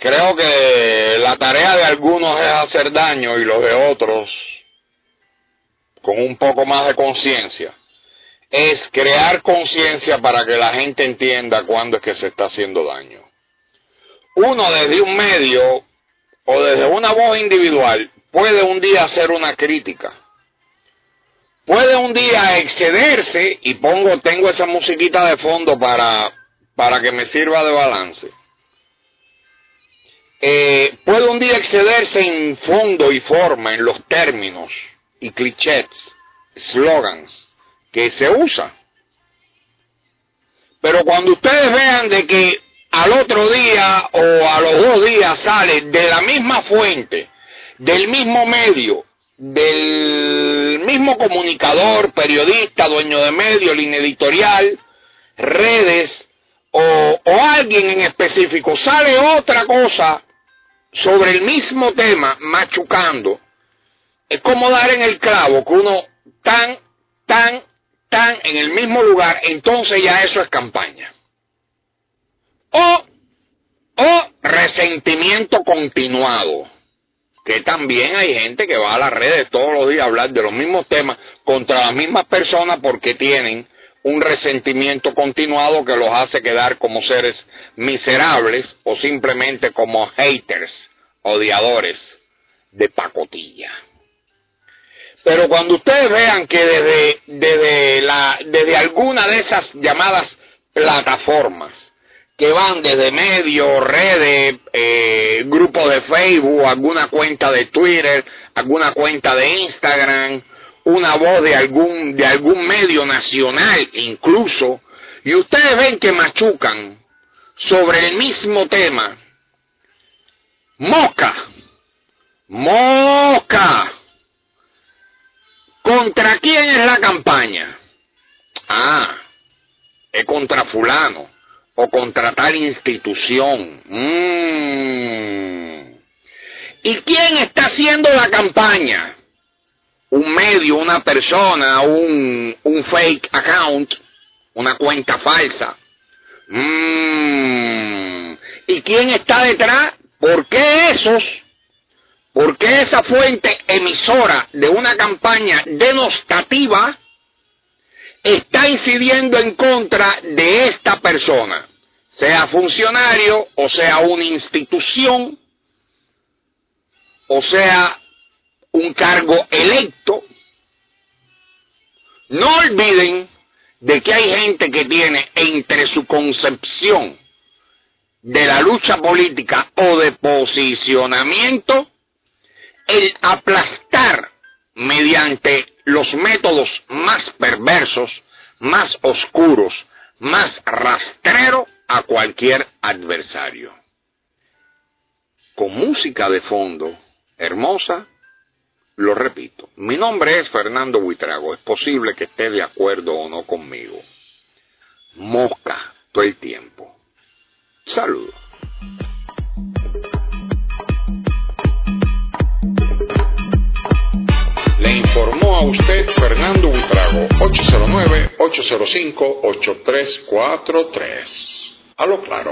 Creo que la tarea de algunos es hacer daño y los de otros, con un poco más de conciencia, es crear conciencia para que la gente entienda cuándo es que se está haciendo daño. Uno desde un medio o desde una voz individual puede un día hacer una crítica. Puede un día excederse y pongo tengo esa musiquita de fondo para para que me sirva de balance. Eh, puede un día excederse en fondo y forma, en los términos y clichés, slogans que se usa. Pero cuando ustedes vean de que al otro día o a los dos días sale de la misma fuente, del mismo medio, del mismo comunicador, periodista, dueño de medio, línea editorial, redes, o alguien en específico, sale otra cosa sobre el mismo tema, machucando, es como dar en el clavo que uno tan, tan, tan en el mismo lugar, entonces ya eso es campaña. O, o resentimiento continuado, que también hay gente que va a las redes todos los días a hablar de los mismos temas contra las mismas personas porque tienen un resentimiento continuado que los hace quedar como seres miserables o simplemente como haters, odiadores de pacotilla. Pero cuando ustedes vean que desde, desde, la, desde alguna de esas llamadas plataformas, que van desde medios, redes, eh, grupos de Facebook, alguna cuenta de Twitter, alguna cuenta de Instagram, una voz de algún, de algún medio nacional incluso, y ustedes ven que machucan sobre el mismo tema. Mosca, mosca. ¿Contra quién es la campaña? Ah, es contra fulano o contra tal institución. Mm. ¿Y quién está haciendo la campaña? Un medio, una persona, un, un fake account, una cuenta falsa. Mm. ¿Y quién está detrás? ¿Por qué esos? ¿Por qué esa fuente emisora de una campaña denostativa está incidiendo en contra de esta persona? Sea funcionario, o sea una institución, o sea un cargo electo. No olviden de que hay gente que tiene entre su concepción de la lucha política o de posicionamiento el aplastar mediante los métodos más perversos, más oscuros, más rastrero a cualquier adversario. Con música de fondo hermosa, lo repito, mi nombre es Fernando Buitrago, es posible que esté de acuerdo o no conmigo. Mosca todo el tiempo. Saludos. Le informó a usted Fernando Buitrago, 809-805-8343. A lo claro.